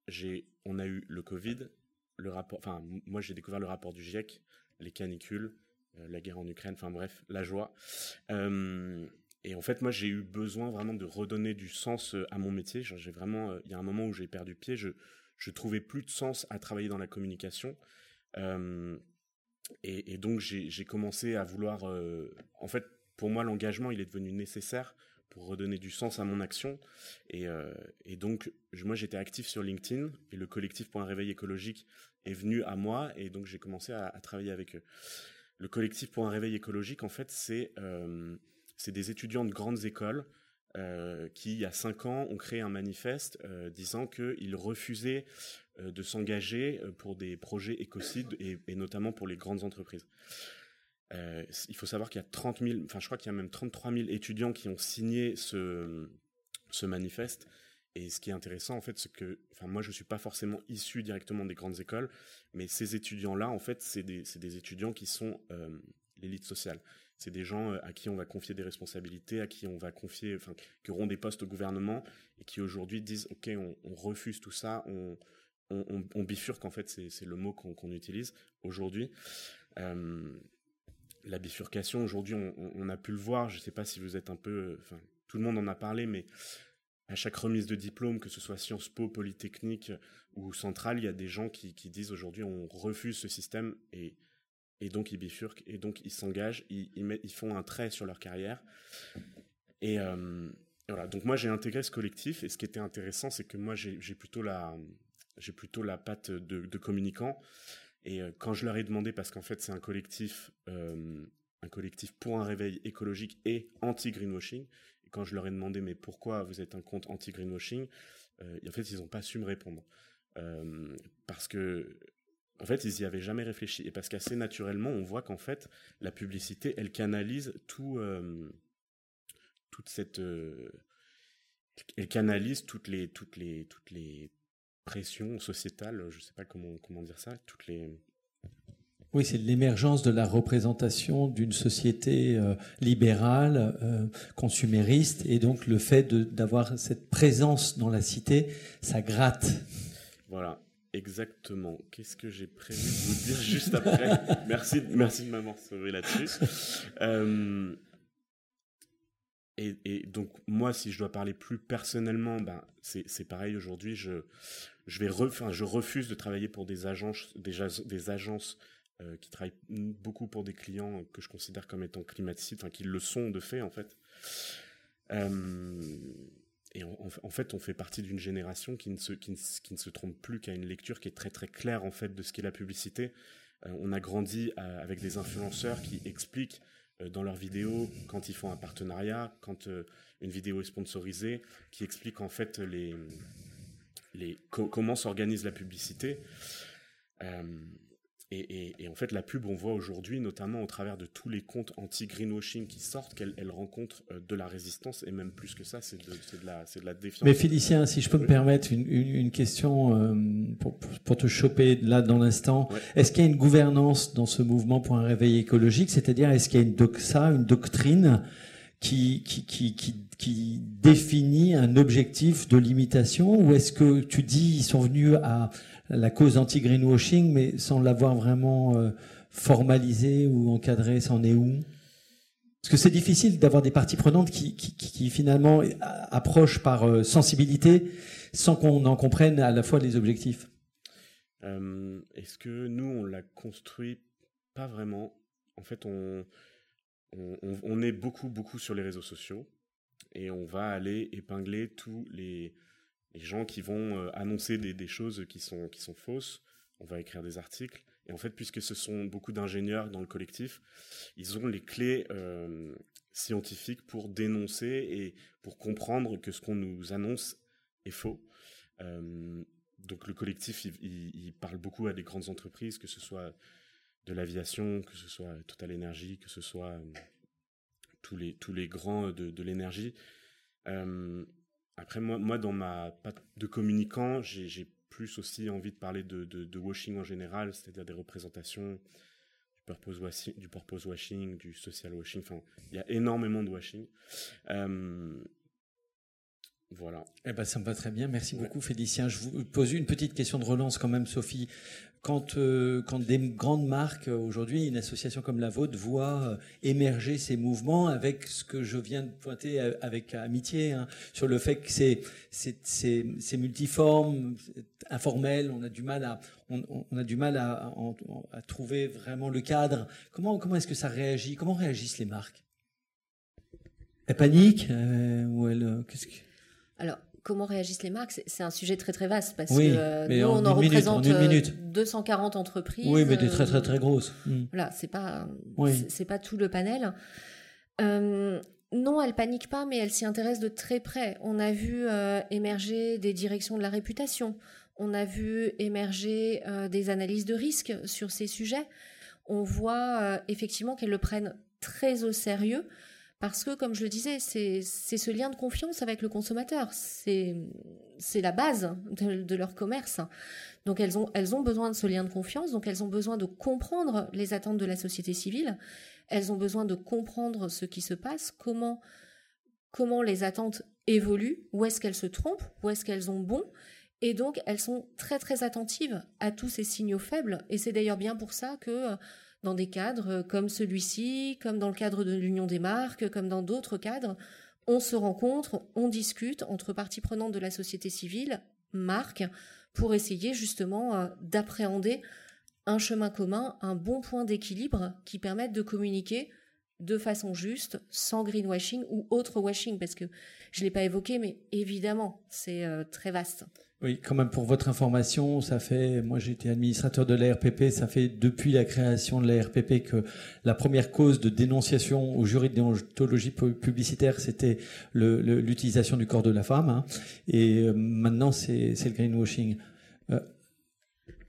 j'ai, on a eu le Covid, le rapport, enfin, moi j'ai découvert le rapport du GIEC, les canicules, euh, la guerre en Ukraine, enfin bref, la joie. Euh, et en fait, moi j'ai eu besoin vraiment de redonner du sens à mon métier. J'ai vraiment, il y a un moment où j'ai perdu pied, je, je trouvais plus de sens à travailler dans la communication. Et, et, donc j'ai commencé à vouloir, en fait, pour moi l'engagement il est devenu nécessaire pour redonner du sens à mon action. Et, euh, donc, moi, j'étais actif sur LinkedIn et le collectif pour un réveil écologique est venu à moi et donc j'ai commencé à, travailler avec eux. Le collectif pour un réveil écologique, en fait, c'est euh, c'est des étudiants de grandes écoles euh, qui, il y a cinq ans, ont créé un manifeste disant qu'ils refusaient de s'engager pour des projets écocides et, notamment pour les grandes entreprises. Euh, il faut savoir qu'il y a 30 000, enfin je crois qu'il y a même 33 000 étudiants qui ont signé ce, manifeste. Et ce qui est intéressant, en fait, c'est que, enfin, moi, je suis pas forcément issu directement des grandes écoles, mais ces étudiants-là, en fait, c'est des, étudiants qui sont euh, l'élite sociale. C'est des gens euh, à qui on va confier des responsabilités, à qui on va confier, enfin, qui auront des postes au gouvernement et qui aujourd'hui disent, ok, on, refuse tout ça, on, bifurque, en fait, c'est le mot qu'on utilise aujourd'hui. Euh, la bifurcation, aujourd'hui, on, a pu le voir, je ne sais pas si vous êtes un peu... Enfin, tout le monde en a parlé, mais à chaque remise de diplôme, que ce soit Sciences Po, Polytechnique ou Centrale, il y a des gens qui, disent aujourd'hui on refuse ce système et, et donc ils bifurquent et donc ils s'engagent, ils, font un trait sur leur carrière. Et, euh, voilà, donc moi j'ai intégré ce collectif et ce qui était intéressant, c'est que moi j'ai plutôt la j'ai plutôt la patte de, de communicant. Et euh, quand je leur ai demandé, parce qu'en fait c'est un collectif, euh, un collectif pour un réveil écologique et anti-greenwashing, et quand je leur ai demandé mais pourquoi vous êtes un compte anti-greenwashing, en fait ils n'ont pas su me répondre. parce que en fait, ils y avaient jamais réfléchi. Et parce qu'assez naturellement, on voit qu'en fait, la publicité, elle canalise tout, toute cette, elle canalise toutes les, toutes les, toutes les pression sociétale, je ne sais pas comment, comment dire ça, toutes les... Oui, c'est l'émergence de la représentation d'une société euh, libérale, euh, consumériste, et donc le fait d'avoir cette présence dans la cité, ça gratte. Voilà, exactement. Qu'est-ce que j'ai prévu de vous dire juste après? Merci, merci de m'avoir sauvé là-dessus. Euh, et, donc moi, si je dois parler plus personnellement, ben c'est pareil aujourd'hui. Je je vais je refuse de travailler pour des agences des, agences euh, qui travaillent beaucoup pour des clients que je considère comme étant climaticides, enfin qui le sont de fait en fait. Euh, et en, fait, on fait partie d'une génération qui ne se qui ne, se trompe plus qu'à une lecture qui est très très claire en fait de ce qu'est la publicité. Euh, on a grandi avec des influenceurs qui expliquent euh, dans leurs vidéos quand ils font un partenariat, quand euh, une vidéo est sponsorisée, qui explique en fait les, les comment s'organise la publicité. Euh, et, en fait, la pub, on voit aujourd'hui, notamment au travers de tous les comptes anti-greenwashing qui sortent, qu'elle elle rencontre de la résistance, et même plus que ça, c'est de, de, la, de la défiance. Mais Félicien, si je peux me permettre une, une, question pour, pour, te choper là dans l'instant, est-ce qu'il y a une gouvernance dans ce mouvement pour un réveil écologique? C'est-à-dire, est-ce qu'il y a une doxa, une doctrine qui, qui, qui, qui, qui définit un objectif de limitation? Ou est-ce que tu dis ils sont venus à la cause anti-greenwashing, mais sans l'avoir vraiment euh, formalisé ou encadré, c'en est où? Parce que c'est difficile d'avoir des parties prenantes qui, finalement approchent par euh, sensibilité sans qu'on en comprenne à la fois les objectifs. Est-ce que nous, on l'a construit? Pas vraiment. En fait, on, est beaucoup, beaucoup sur les réseaux sociaux et on va aller épingler tous les, gens qui vont annoncer des, choses qui sont, qui sont fausses. On va écrire des articles. Et en fait, puisque ce sont beaucoup d'ingénieurs dans le collectif, ils ont les clés euh, scientifiques pour dénoncer et pour comprendre que ce qu'on nous annonce est faux. Euh, donc le collectif, il, parle beaucoup à des grandes entreprises, que ce soit de l'aviation, que ce soit Total Energy, que ce soit euh, tous, les, tous les grands de, l'énergie. Après, moi, moi, dans ma patte de communicant, j'ai plus aussi envie de parler de, washing en général, c'est-à-dire des représentations du purpose, washing, du purpose washing, du social washing. Enfin, il y a énormément de washing. Euh, voilà. Eh ben, ça me va très bien. Merci beaucoup, Félicien. Je vous pose une petite question de relance quand même, Sophie. Quand, euh, quand des grandes marques, euh, aujourd'hui, une association comme la vôtre, voit euh, émerger ces mouvements avec ce que je viens de pointer avec amitié, hein, sur le fait que c'est, c'est, multiforme, informel, on a du mal à, on, a du mal à, trouver vraiment le cadre. Comment, comment est-ce que ça réagit? Comment réagissent les marques? Elles paniquent ou elles, qu'est-ce que... comment réagissent les marques C'est un sujet très très vaste parce que euh, nous on en représente 240 euh, entreprises. Oui, mais des très très très grosses. Hmm. Voilà, c'est pas c'est pas tout le panel. Euh, non, elle panique pas, mais elle s'y intéresse de très près. On a vu émerger des directions de la réputation. On a vu émerger des analyses de risque sur ces sujets. On voit effectivement qu'elles le prennent très au sérieux. Parce que, comme je le disais, c'est ce lien de confiance avec le consommateur. C'est la base de, leur commerce. Donc elles ont, besoin de ce lien de confiance, donc elles ont besoin de comprendre les attentes de la société civile, elles ont besoin de comprendre ce qui se passe, comment, comment les attentes évoluent, où est-ce qu'elles se trompent, où est-ce qu'elles ont bon. Et donc elles sont très très attentives à tous ces signaux faibles. Et c'est d'ailleurs bien pour ça que dans des cadres comme celui-ci, comme dans le cadre de l'Union des marques, comme dans d'autres cadres, on se rencontre, on discute entre parties prenantes de la société civile, marques, pour essayer justement euh, d'appréhender un chemin commun, un bon point d'équilibre qui permette de communiquer de façon juste, sans greenwashing ou autre washing, parce que je ne l'ai pas évoqué, mais évidemment, c'est euh, très vaste. Oui, quand même pour votre information, ça fait, moi j'étais administrateur de l'ARPP, ça fait depuis la création de l'ARPP que la première cause de dénonciation au jury de déontologie publicitaire, c'était l'utilisation du corps de la femme, hein. et euh, maintenant c'est le greenwashing.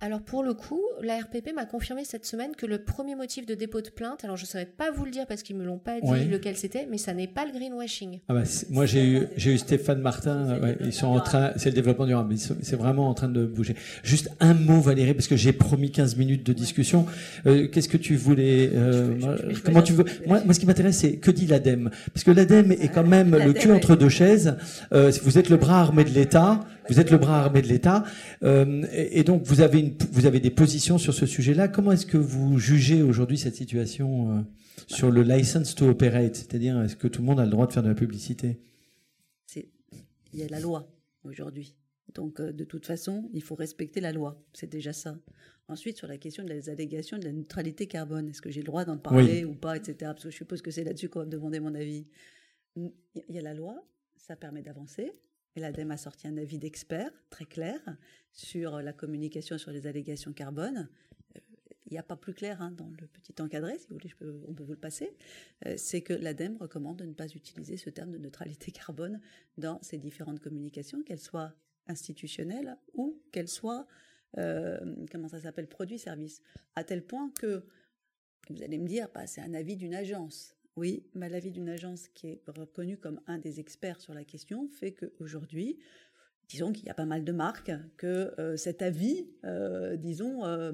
Alors pour le coup, la RPP m'a confirmé cette semaine que le premier motif de dépôt de plainte, alors je ne saurais pas vous le dire parce qu'ils me l'ont pas dit lequel c'était, mais ça n'est pas le greenwashing. Ah bah, moi j'ai eu j'ai eu Stéphane Martin, ils sont en train, c'est le développement durable, c'est vraiment en train de bouger. Juste un mot Valérie parce que j'ai promis 15 minutes de discussion. Euh, qu'est-ce que tu voulais euh, Comment tu veux moi, moi, ce qui m'intéresse c'est que dit l'ADEME? Parce que l'ADEME est quand même le cul entre deux chaises. Euh, vous êtes le bras armé de l'État, vous êtes le bras armé de l'État, euh, et, et donc vous avez une vous avez des positions sur ce sujet-là. Comment est-ce que vous jugez aujourd'hui cette situation euh, sur le license to operate? C'est-à-dire, est-ce que tout le monde a le droit de faire de la publicité? Il y a la loi aujourd'hui. Donc, euh, de toute façon, il faut respecter la loi. C'est déjà ça. Ensuite, sur la question des allégations de la neutralité carbone, est-ce que j'ai le droit d'en parler ou pas, etc. Parce que je suppose que c'est là-dessus qu'on va me demander mon avis. Il y a la loi, ça permet d'avancer. L'ADEME a sorti un avis d'expert très clair sur la communication sur les allégations carbone. Euh, il n'y a pas plus clair hein, dans le petit encadré, si vous voulez, on peut vous le passer. Euh, c'est que l'ADEME recommande de ne pas utiliser ce terme de neutralité [LAUGHS] carbone dans ces différentes communications, qu'elles soient institutionnelles ou qu'elles soient, euh, comment ça s'appelle, produits-services. À tel point que, vous allez me dire, bah, c'est un avis d'une agence. Oui, mais l'avis d'une agence qui est reconnue comme un des experts sur la question fait qu'aujourd'hui, disons qu'il y a pas mal de marques, que euh, cet avis, euh, disons, euh,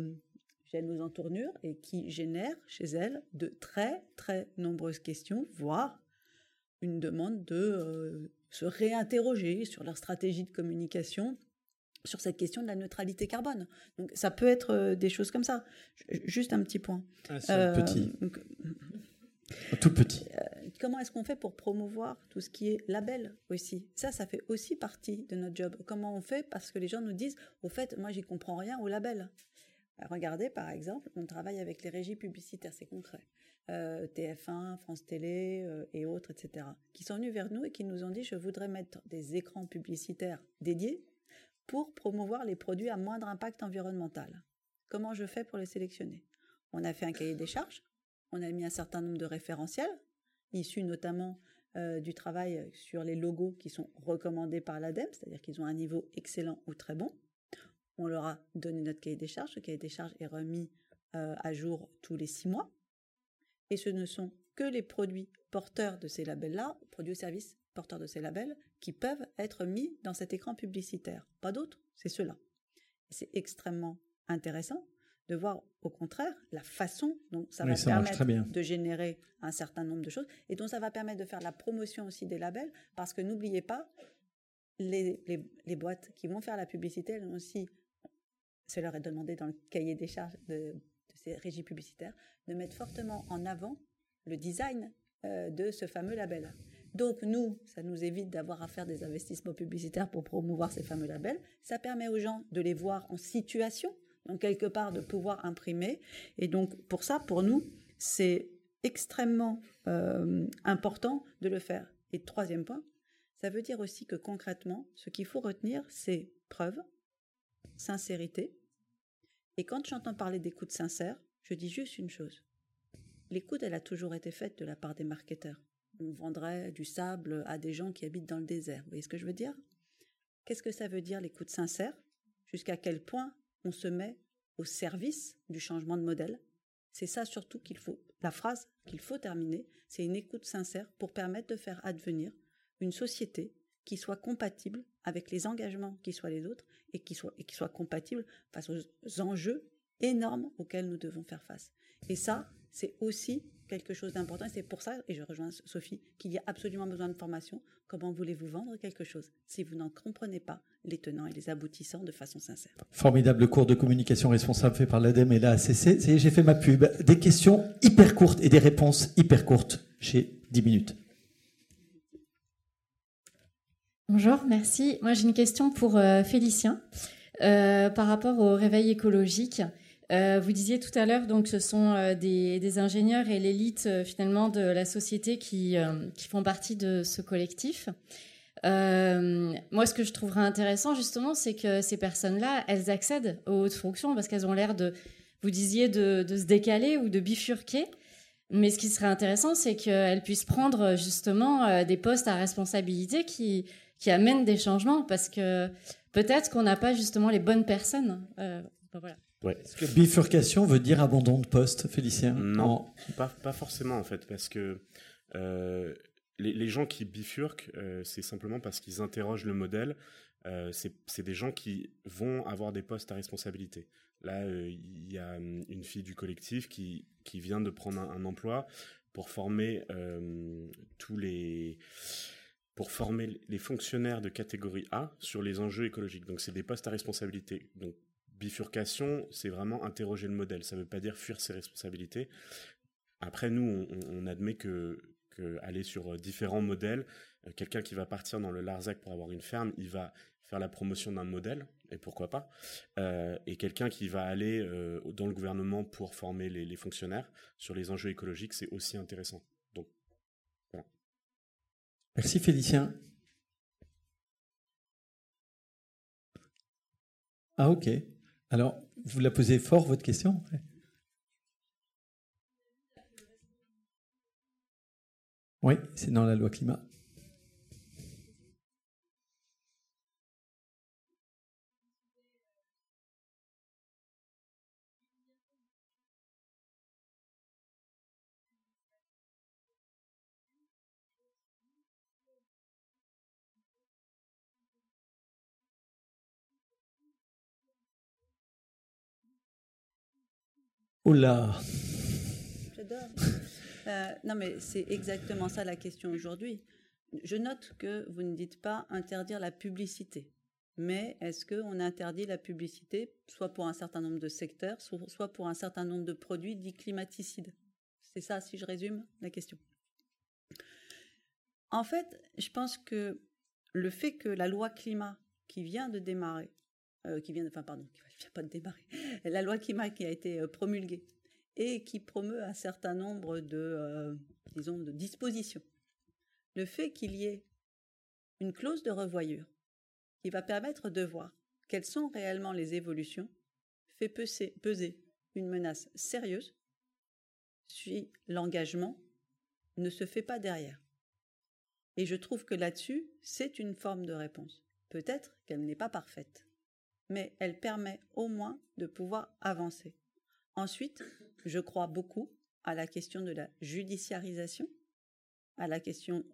gêne aux entournures et qui génère chez elles de très, très nombreuses questions, voire une demande de se réinterroger sur leur stratégie de communication sur cette question de la neutralité carbone. Donc ça peut être des choses comme ça. Juste un petit point. Ah, petit. Tout petit. Ensuite, comment est-ce qu'on fait pour promouvoir tout ce qui est label aussi? Ça, ça fait aussi partie de notre job. Comment on fait? Parce que les gens nous disent, au fait, moi, j'y comprends rien au label. Regardez, par exemple, on travaille avec les régies publicitaires, c'est concret. Euh, TF1, France Télé euh, et autres, etc., qui sont venus vers nous et qui nous ont dit, je voudrais mettre des écrans publicitaires dédiés pour promouvoir les produits à moindre impact environnemental. Comment je fais pour les sélectionner? On a fait un cahier des charges, on a mis un certain nombre de référentiels, issus notamment euh, du travail sur les logos qui sont recommandés par l'ADEME, c'est-à-dire qu'ils ont un niveau excellent ou très bon. On leur a donné notre cahier des charges. Ce cahier des charges est remis euh, à jour tous les six mois. Et ce ne sont que les produits porteurs de ces labels-là, produits ou services porteurs de ces labels, qui peuvent être mis dans cet écran publicitaire. Pas d'autres, c'est ceux-là. C'est extrêmement intéressant de voir au contraire la façon dont ça va permettre de générer un certain nombre de choses et dont ça va permettre de faire la promotion aussi des labels parce que n'oubliez pas, les, les, boîtes qui vont faire la publicité, elles ont aussi, cela est demandé dans le cahier des charges de, ces régies publicitaires, de mettre fortement en avant le design euh, de ce fameux label. Donc nous, ça nous évite d'avoir à faire des investissements publicitaires pour promouvoir ces fameux labels. Ça permet aux gens de les voir en situation donc quelque part de pouvoir imprimer. Et donc pour ça, pour nous, c'est extrêmement euh, important de le faire. Et troisième point, ça veut dire aussi que concrètement, ce qu'il faut retenir, c'est preuve, sincérité. Et quand j'entends parler d'écoute sincère, je dis juste une chose. L'écoute, elle a toujours été faite de la part des marketeurs. On vendrait du sable à des gens qui habitent dans le désert. Vous voyez ce que je veux dire? Qu'est-ce que ça veut dire l'écoute sincère? Jusqu'à quel point on se met au service du changement de modèle. C'est ça surtout qu'il faut, la phrase qu'il faut terminer, c'est une écoute sincère pour permettre de faire advenir une société qui soit compatible avec les engagements qui soient les autres et qui soit, et qui soit compatible face aux enjeux énormes auxquels nous devons faire face. Et ça, c'est aussi quelque chose d'important. Et c'est pour ça, et je rejoins Sophie, qu'il y a absolument besoin de formation. Comment voulez-vous vendre quelque chose si vous n'en comprenez pas les tenants et les aboutissants de façon sincère? Formidable cours de communication responsable fait par l'ADEME et la ACC. J'ai fait ma pub. Des questions hyper courtes et des réponses hyper courtes chez 10 minutes. Bonjour, merci. Moi, j'ai une question pour euh, Félicien euh, par rapport au réveil écologique. Euh, vous disiez tout à l'heure, donc, ce sont euh, des, ingénieurs et l'élite euh, finalement de la société qui, font partie de ce collectif. moi, ce que je trouverais intéressant, justement, c'est que ces personnes-là, elles accèdent aux hautes fonctions parce qu'elles ont l'air de, vous disiez, de, se décaler ou de bifurquer. Mais ce qui serait intéressant, c'est qu'elles puissent prendre justement des postes à responsabilité qui, amènent des changements parce que peut-être qu'on n'a pas justement les bonnes personnes. voilà. Est-ce que bifurcation veut dire abandon de poste, Félicien Non, pas, pas, forcément en fait, parce que euh, les, gens qui bifurquent, euh, c'est simplement parce qu'ils interrogent le modèle. Euh, c'est des gens qui vont avoir des postes à responsabilité. Là, il y a une fille du collectif qui, qui vient de prendre un, emploi pour former tous les pour former les fonctionnaires de catégorie A sur les enjeux écologiques. Donc c'est des postes à responsabilité. Donc bifurcation, c'est vraiment interroger le modèle. Ça ne veut pas dire fuir ses responsabilités. Après, nous, on, admet que, aller sur euh, différents modèles, euh, quelqu'un qui va partir dans le Larzac pour avoir une ferme, il va faire la promotion d'un modèle, et pourquoi pas. Euh, et quelqu'un qui va aller dans le gouvernement pour former les, fonctionnaires sur les enjeux écologiques, c'est aussi intéressant. Donc. Merci Félicien. Ah ok. Alors, vous la posez fort, votre question Oui, c'est dans la loi climat. Là J'adore. Euh, non, mais c'est exactement ça la question aujourd'hui. Je note que vous ne dites pas interdire la publicité. Mais est-ce qu'on interdit la publicité, soit pour un certain nombre de secteurs, soit pour un certain nombre de produits dits climaticides? C'est ça, si je résume la question. En fait, je pense que le fait que la loi climat qui vient de démarrer, euh, qui vient enfin démarrer, la loi climat qui a été euh, promulguée et qui promeut un certain nombre de, euh, de dispositions. Le fait qu'il y ait une clause de revoyure qui va permettre de voir quelles sont réellement les évolutions fait peser une menace sérieuse si l'engagement ne se fait pas derrière. Et je trouve que là-dessus, c'est une forme de réponse. Peut-être qu'elle n'est pas parfaite, mais elle permet au moins de pouvoir avancer. Ensuite, je crois beaucoup à la question de la judiciarisation, à la question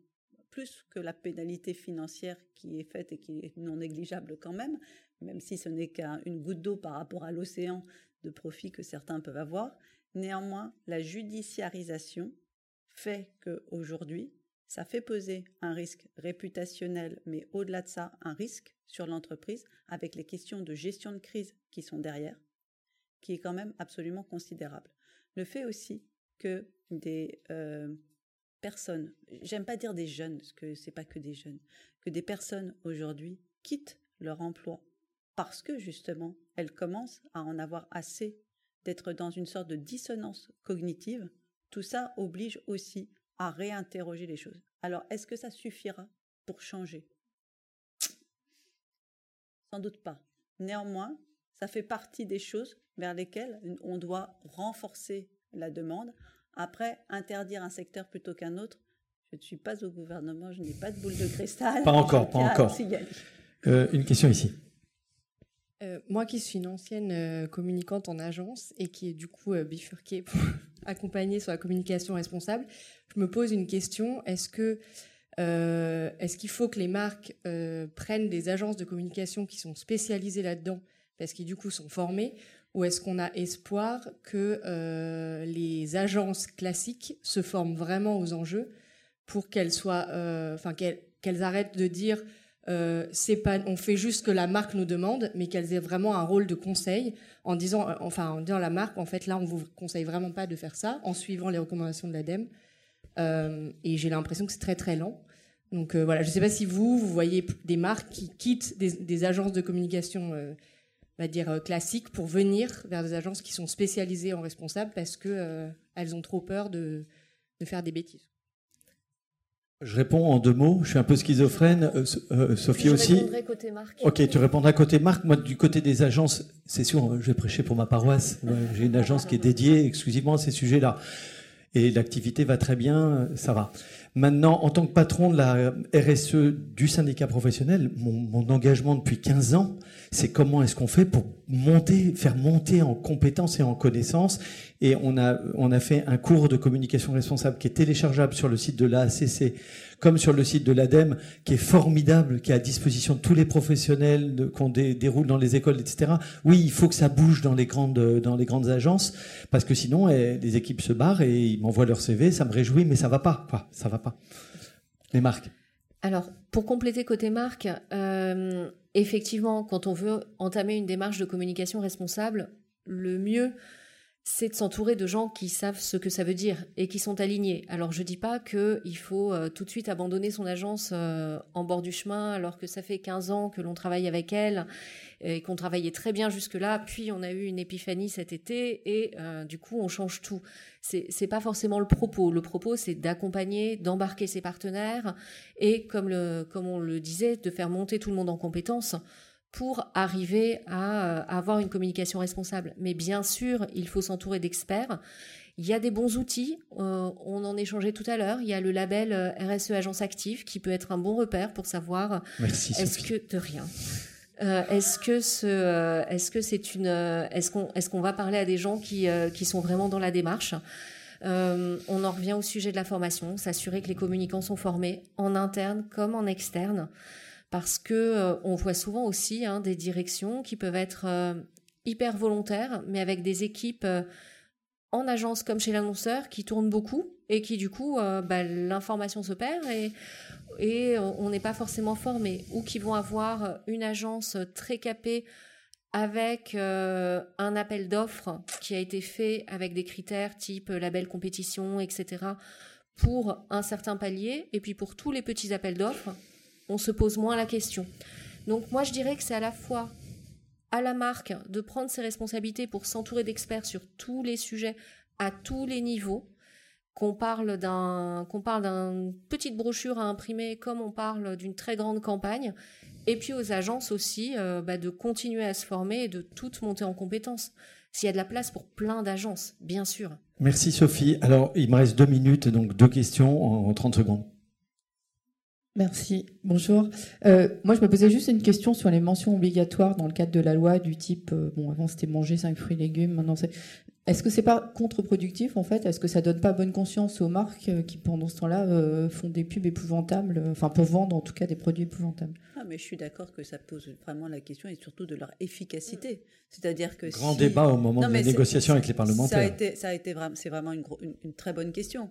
plus que la pénalité financière qui est faite et qui est non négligeable quand même, même si ce n'est qu'une goutte d'eau par rapport à l'océan de profit que certains peuvent avoir. Néanmoins, la judiciarisation fait qu'aujourd'hui, ça fait peser un risque réputationnel, mais au-delà de ça, un risque sur l'entreprise avec les questions de gestion de crise qui sont derrière, qui est quand même absolument considérable. Le fait aussi que des euh, personnes, j'aime pas dire des jeunes, parce que c'est pas que des jeunes, que des personnes aujourd'hui quittent leur emploi parce que justement elles commencent à en avoir assez d'être dans une sorte de dissonance cognitive, tout ça oblige aussi à réinterroger les choses. Alors, est-ce que ça suffira pour changer? Sans doute pas. Néanmoins, ça fait partie des choses vers lesquelles on doit renforcer la demande après, interdire un secteur plutôt qu'un autre, je ne suis pas au gouvernement, je n'ai pas de boule de cristal. Pas encore, pas [LAUGHS] encore. Euh, une question ici. Euh, moi qui suis une ancienne euh, communicante en agence et qui est du coup bifurquée pour accompagner sur la communication responsable, je me pose une question. Est-ce que est-ce qu'il faut que les marques prennent des agences de communication qui sont spécialisées là-dedans parce qu'ils du coup sont formés? Ou est-ce qu'on a espoir que euh, les agences classiques se forment vraiment aux enjeux pour qu'elles soient, euh, enfin qu'elles arrêtent de dire euh, on fait juste ce que la marque nous demande, mais qu'elles aient vraiment un rôle de conseil en disant, enfin en disant à la marque, en fait là on vous conseille vraiment pas de faire ça, en suivant les recommandations de l'ADEME. et j'ai l'impression que c'est très très lent. Donc voilà, je ne sais pas si vous, vous voyez des marques qui quittent des, agences de communication va dire euh, classiques pour venir vers des agences qui sont spécialisées en responsables parce que euh, elles ont trop peur de, faire des bêtises. Je réponds en deux mots. Je suis un peu schizophrène. Euh, Sophie je aussi. Je côté marque. Ok, tu répondras côté marque. Moi, du côté des agences, c'est sûr, je vais prêcher pour ma paroisse. J'ai une agence qui est dédiée exclusivement à ces sujets-là. Et l'activité va très bien, ça va. Maintenant, en tant que patron de la RSE du syndicat professionnel, mon, engagement depuis 15 ans, c'est comment est-ce qu'on fait pour monter, faire monter en compétences et en connaissances. Et on a, on a fait un cours de communication responsable qui est téléchargeable sur le site de l'ACC, comme sur le site de l'ADEME, qui est formidable, qui est à disposition de tous les professionnels qu'on déroule dans les écoles, etc. Oui, il faut que ça bouge dans les grandes, agences, parce que sinon, eh, les équipes se barrent et ils m'envoient leur CV, ça me réjouit, mais ça va pas. Ça va pas. Les marques. Alors, pour compléter côté marque, euh, effectivement, quand on veut entamer une démarche de communication responsable, le mieux, c'est de s'entourer de gens qui savent ce que ça veut dire et qui sont alignés. Alors je dis pas qu'il faut euh, tout de suite abandonner son agence euh, en bord du chemin alors que ça fait 15 ans que l'on travaille avec elle et qu'on travaillait très bien jusque-là, puis on a eu une épiphanie cet été et euh, du coup on change tout. C'est c'est pas forcément le propos. Le propos c'est d'accompagner, d'embarquer ses partenaires et comme comme on le disait, de faire monter tout le monde en compétences pour arriver à, euh, avoir une communication responsable. Mais bien sûr, il faut s'entourer d'experts. Il y a des bons outils, euh, on en échangeait tout à l'heure. Il y a le label euh, RSE Agence Active qui peut être un bon repère pour savoir est-ce que de rien. est-ce que ce, est-ce que c'est une, est-ce qu'on, est-ce qu'on va parler à des gens qui, qui sont vraiment dans la démarche? On en revient au sujet de la formation, s'assurer que les communicants sont formés en interne comme en externe parce que euh, on voit souvent aussi hein, des directions qui peuvent être euh, hyper volontaires, mais avec des équipes euh, en agence comme chez l'annonceur qui tournent beaucoup et qui du coup bah, l'information se perd et, et on n'est pas forcément formé. Ou qui vont avoir une agence très capée avec un appel d'offres qui a été fait avec des critères type label compétition, etc pour un certain palier, et puis pour tous les petits appels d'offres, on se pose moins la question. Donc moi, je dirais que c'est à la fois à la marque de prendre ses responsabilités pour s'entourer d'experts sur tous les sujets à tous les niveaux, qu'on parle d'un qu'on parle d'une petite brochure à imprimer comme on parle d'une très grande campagne, et puis aux agences aussi euh, bah, de continuer à se former et de toutes monter en compétences. S'il y a de la place pour plein d'agences, bien sûr. Merci Sophie. Alors il me reste deux minutes, donc deux questions en 30 secondes. Merci. Bonjour. Euh, moi, je me posais juste une question sur les mentions obligatoires dans le cadre de la loi du type, euh, bon, avant c'était manger 5 fruits et légumes, maintenant c'est est-ce que c'est pas contre-productif en fait? Est-ce que ça donne pas bonne conscience aux marques euh, qui pendant ce temps-là euh, font des pubs épouvantables, enfin pour vendre en tout cas des produits épouvantables? Ah, mais je suis d'accord que ça pose vraiment la question et surtout de leur efficacité. C'est-à-dire que grand débat au moment de la négociation avec les parlementaires. Ça a été, ça a été vraiment, c'est vraiment une, une, très bonne question.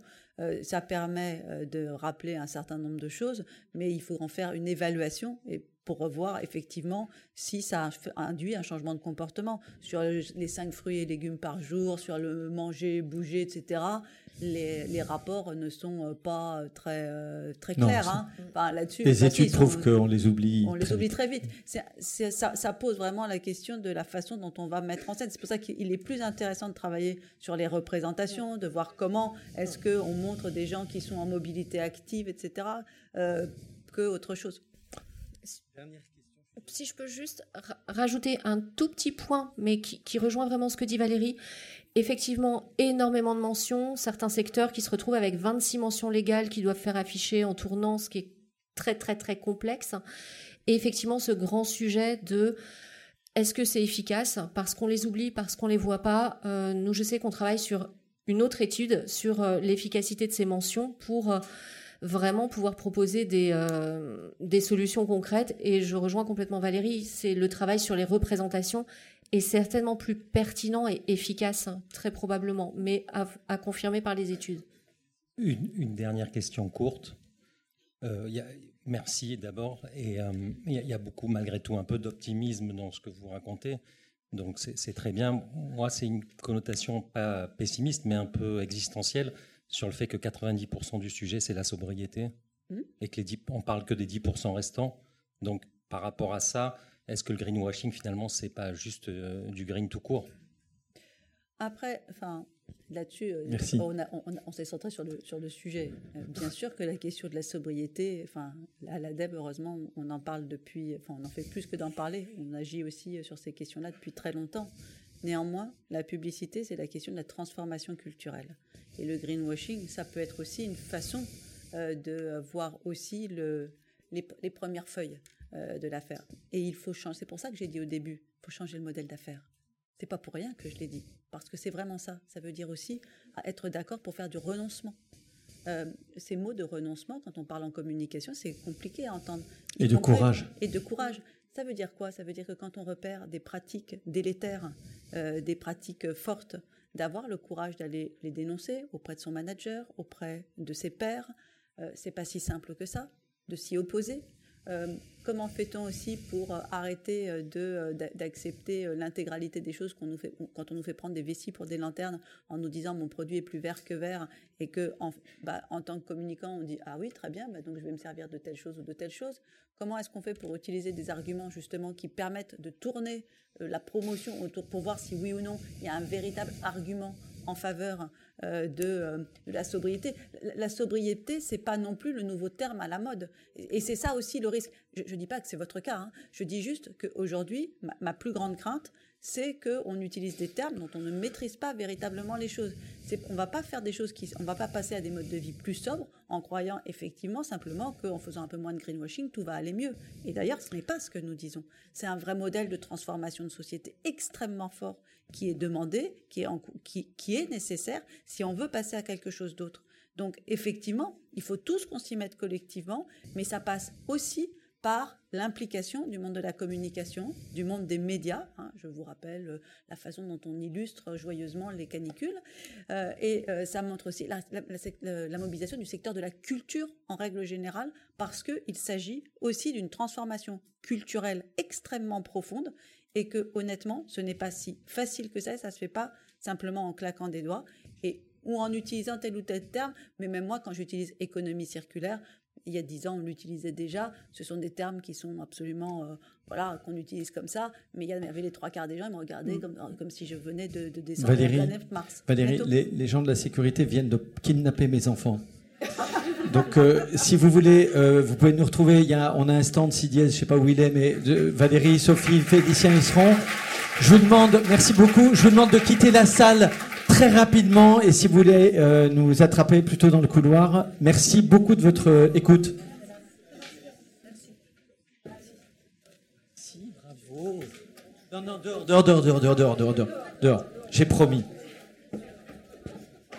Ça permet de rappeler un certain nombre de choses, mais il faut en faire une évaluation et pour revoir effectivement si ça induit un changement de comportement. Sur les cinq fruits et légumes par jour, sur le manger, bouger, etc., les, rapports ne sont euh, pas très, euh, très clairs. hein. enfin, là-dessus, les études prouvent qu'on les oublie. On les oublie très vite. ça, ça, pose vraiment la question de la façon dont on va mettre en scène. C'est pour ça qu'il est plus intéressant de travailler sur les représentations, de voir comment est-ce qu'on montre des gens qui sont en mobilité active, etc., euh, que autre chose. Si je peux juste rajouter un tout petit point, mais qui, rejoint vraiment ce que dit Valérie. Effectivement, énormément de mentions, certains secteurs qui se retrouvent avec 26 mentions légales qui doivent faire afficher en tournant, ce qui est très très très complexe. Et effectivement, ce grand sujet de est-ce que c'est efficace? Parce qu'on les oublie, parce qu'on les voit pas. Euh, nous, je sais qu'on travaille sur une autre étude sur euh, l'efficacité de ces mentions pour... Euh, vraiment pouvoir proposer des, euh, des solutions concrètes. Et je rejoins complètement Valérie, c'est le travail sur les représentations est certainement plus pertinent et efficace, hein, très probablement, mais à, confirmer par les études. Une, dernière question courte. Euh, merci d'abord. Et euh, il y, a beaucoup, malgré tout, un peu d'optimisme dans ce que vous racontez. Donc c'est très bien. Moi, c'est une connotation pas pessimiste, mais un peu existentielle sur le fait que 90% du sujet, c'est la sobriété, mmh. et que les on parle que des 10% restants. Donc, par rapport à ça, est-ce que le greenwashing, finalement, c'est pas juste euh, du green tout court? Après, enfin, là-dessus, euh, on, s'est centré sur le, sur le sujet. Euh, bien sûr que la question de la sobriété, enfin, à l'ADEB, heureusement, on en parle depuis, enfin, on en fait plus que d'en parler. On agit aussi sur ces questions-là depuis très longtemps. Néanmoins, la publicité, c'est la question de la transformation culturelle. Et le greenwashing, ça peut être aussi une façon euh, de voir aussi le, les, premières feuilles euh, de l'affaire. Et il faut changer. C'est pour ça que j'ai dit au début, il faut changer le modèle d'affaires. C'est pas pour rien que je l'ai dit, parce que c'est vraiment ça. Ça veut dire aussi être d'accord pour faire du renoncement. Euh, ces mots de renoncement, quand on parle en communication, c'est compliqué à entendre. Et de courage. Et de courage. Ça veut dire quoi? Ça veut dire que quand on repère des pratiques délétères, des pratiques fortes, d'avoir le courage d'aller les dénoncer auprès de son manager, auprès de ses pairs. Euh, c'est pas si simple que ça, de s'y opposer. Euh, comment fait-on aussi pour euh, arrêter de, d'accepter l'intégralité des choses qu'on nous fait, quand on nous fait prendre des vessies pour des lanternes en nous disant mon produit est plus vert que vert et que en, bah, en tant que communicant on dit ah oui très bien bah, donc je vais me servir de telle chose ou de telle chose. Comment est-ce qu'on fait pour utiliser des arguments justement qui permettent de tourner la promotion autour pour voir si oui ou non il y a un véritable argument en faveur euh, euh, de, la sobriété. La, sobriété, c'est pas non plus le nouveau terme à la mode. Et, c'est ça aussi le risque. Je ne dis pas que c'est votre cas. Hein. Je dis juste qu'aujourd'hui, ma, plus grande crainte, c'est qu'on utilise des termes dont on ne maîtrise pas véritablement les choses. On ne va pas faire des choses qui, on va pas passer à des modes de vie plus sobres en croyant effectivement simplement qu'en faisant un peu moins de greenwashing, tout va aller mieux. Et d'ailleurs, ce n'est pas ce que nous disons. C'est un vrai modèle de transformation de société extrêmement fort qui est demandé, qui est, qui, qui est nécessaire si on veut passer à quelque chose d'autre. Donc effectivement, il faut tous qu'on s'y mette collectivement, mais ça passe aussi par l'implication du monde de la communication, du monde des médias. Hein. je vous rappelle euh, la façon dont on illustre joyeusement les canicules. Euh, et euh, ça montre aussi la, mobilisation du secteur de la culture en règle générale, parce qu'il s'agit aussi d'une transformation culturelle extrêmement profonde et que honnêtement, ce n'est pas si facile que ça, ça se fait pas simplement en claquant des doigts. Et ou en utilisant tel ou tel terme. Mais même moi, quand j'utilise économie circulaire, il y a dix ans, on l'utilisait déjà. Ce sont des termes qui sont absolument, euh, voilà, qu'on utilise comme ça. Mais il y avait les trois quarts des gens, ils me regardaient comme, comme si je venais de, de descendre Valérie, la planète Mars. Valérie, les, les gens de la sécurité viennent de kidnapper mes enfants. Donc, euh, si vous voulez, euh, vous pouvez nous retrouver. Il y a, on a un stand si dièse, je sais pas où il est, mais de- Valérie, Sophie, Félicien, ils seront. Je vous demande, merci beaucoup. Je vous demande de quitter la salle très rapidement et si vous voulez euh, nous attraper plutôt dans le couloir. Merci beaucoup de votre euh, écoute. Merci, bravo. Non, non, dehors, dehors, dehors, dehors, dehors, dehors, dehors, dehors. J'ai promis.